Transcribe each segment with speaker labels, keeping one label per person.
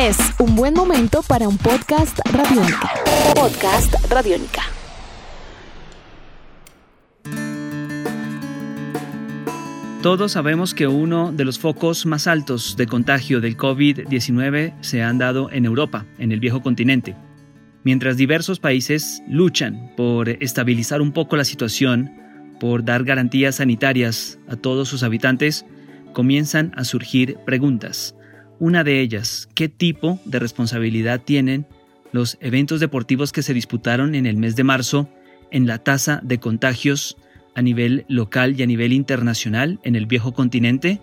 Speaker 1: Es un buen momento para un podcast radiónica. Podcast radiónica.
Speaker 2: Todos sabemos que uno de los focos más altos de contagio del COVID-19 se han dado en Europa, en el viejo continente. Mientras diversos países luchan por estabilizar un poco la situación, por dar garantías sanitarias a todos sus habitantes, comienzan a surgir preguntas. Una de ellas, ¿qué tipo de responsabilidad tienen los eventos deportivos que se disputaron en el mes de marzo en la tasa de contagios a nivel local y a nivel internacional en el viejo continente?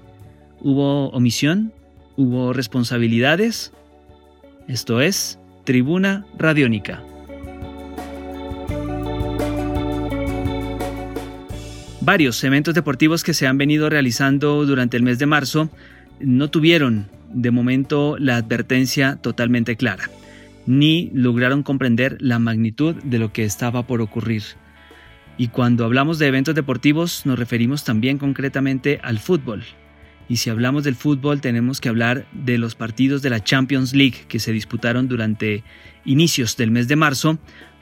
Speaker 2: ¿Hubo omisión? ¿Hubo responsabilidades? Esto es Tribuna Radiónica. Varios eventos deportivos que se han venido realizando durante el mes de marzo no tuvieron de momento la advertencia totalmente clara, ni lograron comprender la magnitud de lo que estaba por ocurrir. Y cuando hablamos de eventos deportivos nos referimos también concretamente al fútbol. Y si hablamos del fútbol tenemos que hablar de los partidos de la Champions League que se disputaron durante inicios del mes de marzo,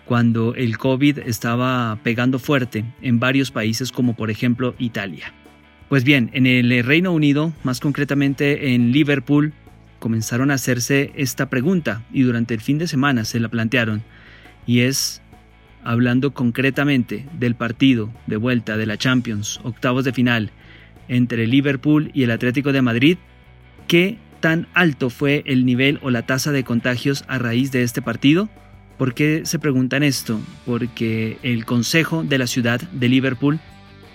Speaker 2: cuando el COVID estaba pegando fuerte en varios países como por ejemplo Italia. Pues bien, en el Reino Unido, más concretamente en Liverpool, comenzaron a hacerse esta pregunta y durante el fin de semana se la plantearon y es hablando concretamente del partido de vuelta de la Champions, octavos de final, entre Liverpool y el Atlético de Madrid, ¿qué tan alto fue el nivel o la tasa de contagios a raíz de este partido? ¿Por qué se preguntan esto? Porque el Consejo de la ciudad de Liverpool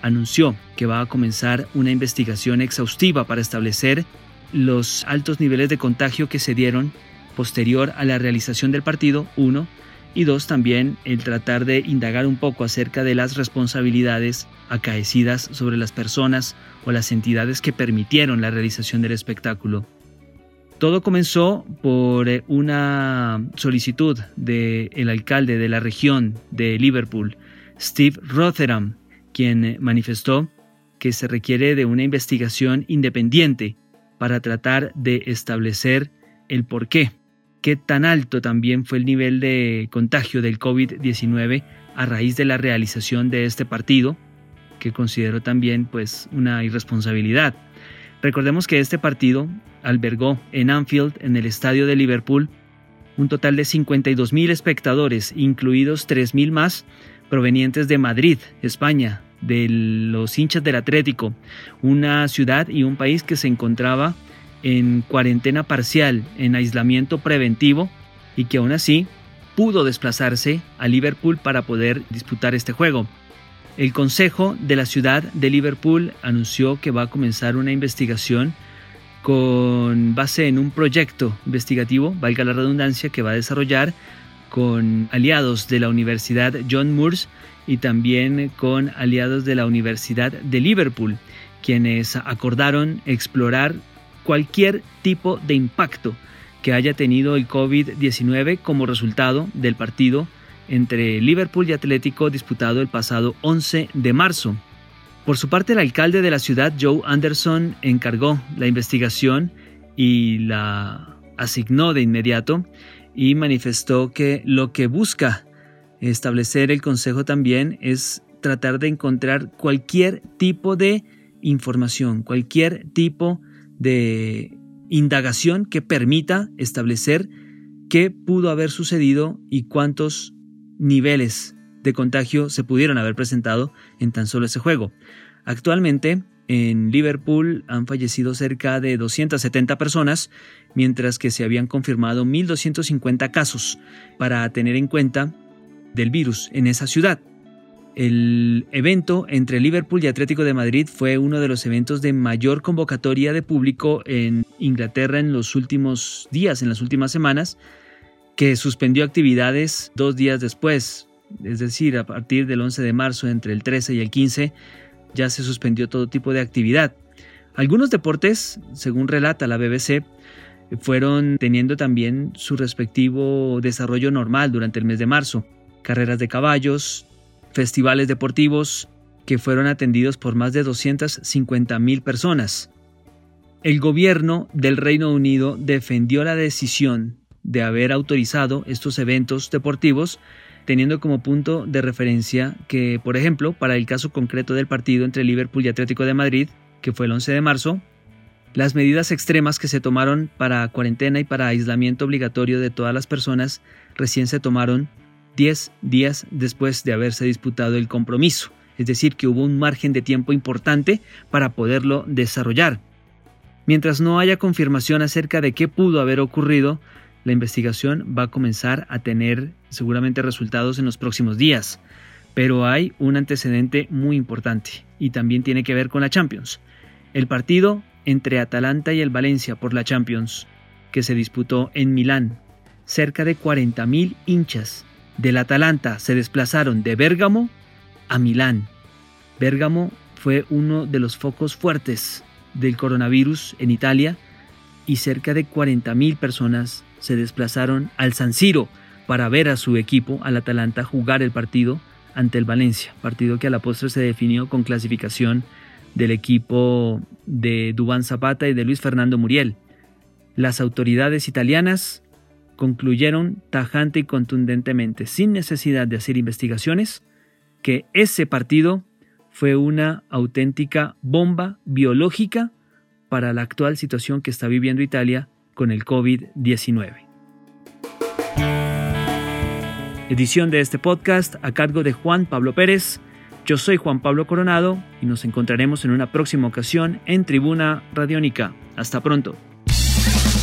Speaker 2: anunció que va a comenzar una investigación exhaustiva para establecer los altos niveles de contagio que se dieron posterior a la realización del partido, uno, y dos, también el tratar de indagar un poco acerca de las responsabilidades acaecidas sobre las personas o las entidades que permitieron la realización del espectáculo. Todo comenzó por eh, una solicitud del alcalde de la región de Liverpool, Steve Rotheram, quien manifestó que se requiere de una investigación independiente para tratar de establecer el por qué, qué tan alto también fue el nivel de contagio del COVID-19 a raíz de la realización de este partido, que considero también pues una irresponsabilidad. Recordemos que este partido albergó en Anfield, en el estadio de Liverpool, un total de 52.000 espectadores, incluidos 3.000 más provenientes de Madrid, España, de los hinchas del Atlético, una ciudad y un país que se encontraba en cuarentena parcial, en aislamiento preventivo y que aún así pudo desplazarse a Liverpool para poder disputar este juego. El Consejo de la ciudad de Liverpool anunció que va a comenzar una investigación con base en un proyecto investigativo, valga la redundancia, que va a desarrollar con aliados de la Universidad John Moores y también con aliados de la Universidad de Liverpool, quienes acordaron explorar cualquier tipo de impacto que haya tenido el COVID-19 como resultado del partido entre Liverpool y Atlético disputado el pasado 11 de marzo. Por su parte, el alcalde de la ciudad, Joe Anderson, encargó la investigación y la asignó de inmediato y manifestó que lo que busca establecer el Consejo también es tratar de encontrar cualquier tipo de información, cualquier tipo de indagación que permita establecer qué pudo haber sucedido y cuántos niveles de contagio se pudieron haber presentado en tan solo ese juego. Actualmente, en Liverpool han fallecido cerca de 270 personas, mientras que se habían confirmado 1.250 casos, para tener en cuenta del virus en esa ciudad. El evento entre Liverpool y Atlético de Madrid fue uno de los eventos de mayor convocatoria de público en Inglaterra en los últimos días, en las últimas semanas, que suspendió actividades dos días después, es decir, a partir del 11 de marzo, entre el 13 y el 15, ya se suspendió todo tipo de actividad. Algunos deportes, según relata la BBC, fueron teniendo también su respectivo desarrollo normal durante el mes de marzo carreras de caballos, festivales deportivos que fueron atendidos por más de 250 mil personas. El gobierno del Reino Unido defendió la decisión de haber autorizado estos eventos deportivos teniendo como punto de referencia que, por ejemplo, para el caso concreto del partido entre Liverpool y Atlético de Madrid, que fue el 11 de marzo, las medidas extremas que se tomaron para cuarentena y para aislamiento obligatorio de todas las personas recién se tomaron 10 días después de haberse disputado el compromiso, es decir, que hubo un margen de tiempo importante para poderlo desarrollar. Mientras no haya confirmación acerca de qué pudo haber ocurrido, la investigación va a comenzar a tener seguramente resultados en los próximos días. Pero hay un antecedente muy importante y también tiene que ver con la Champions. El partido entre Atalanta y el Valencia por la Champions, que se disputó en Milán. Cerca de 40.000 hinchas del Atalanta se desplazaron de Bérgamo a Milán. Bérgamo fue uno de los focos fuertes del coronavirus en Italia y cerca de 40.000 personas se desplazaron al San Siro para ver a su equipo, al Atalanta, jugar el partido ante el Valencia, partido que a la postre se definió con clasificación del equipo de Dubán Zapata y de Luis Fernando Muriel. Las autoridades italianas concluyeron tajante y contundentemente, sin necesidad de hacer investigaciones, que ese partido fue una auténtica bomba biológica para la actual situación que está viviendo Italia con el COVID-19. Edición de este podcast a cargo de Juan Pablo Pérez. Yo soy Juan Pablo Coronado y nos encontraremos en una próxima ocasión en Tribuna Radiónica. Hasta pronto.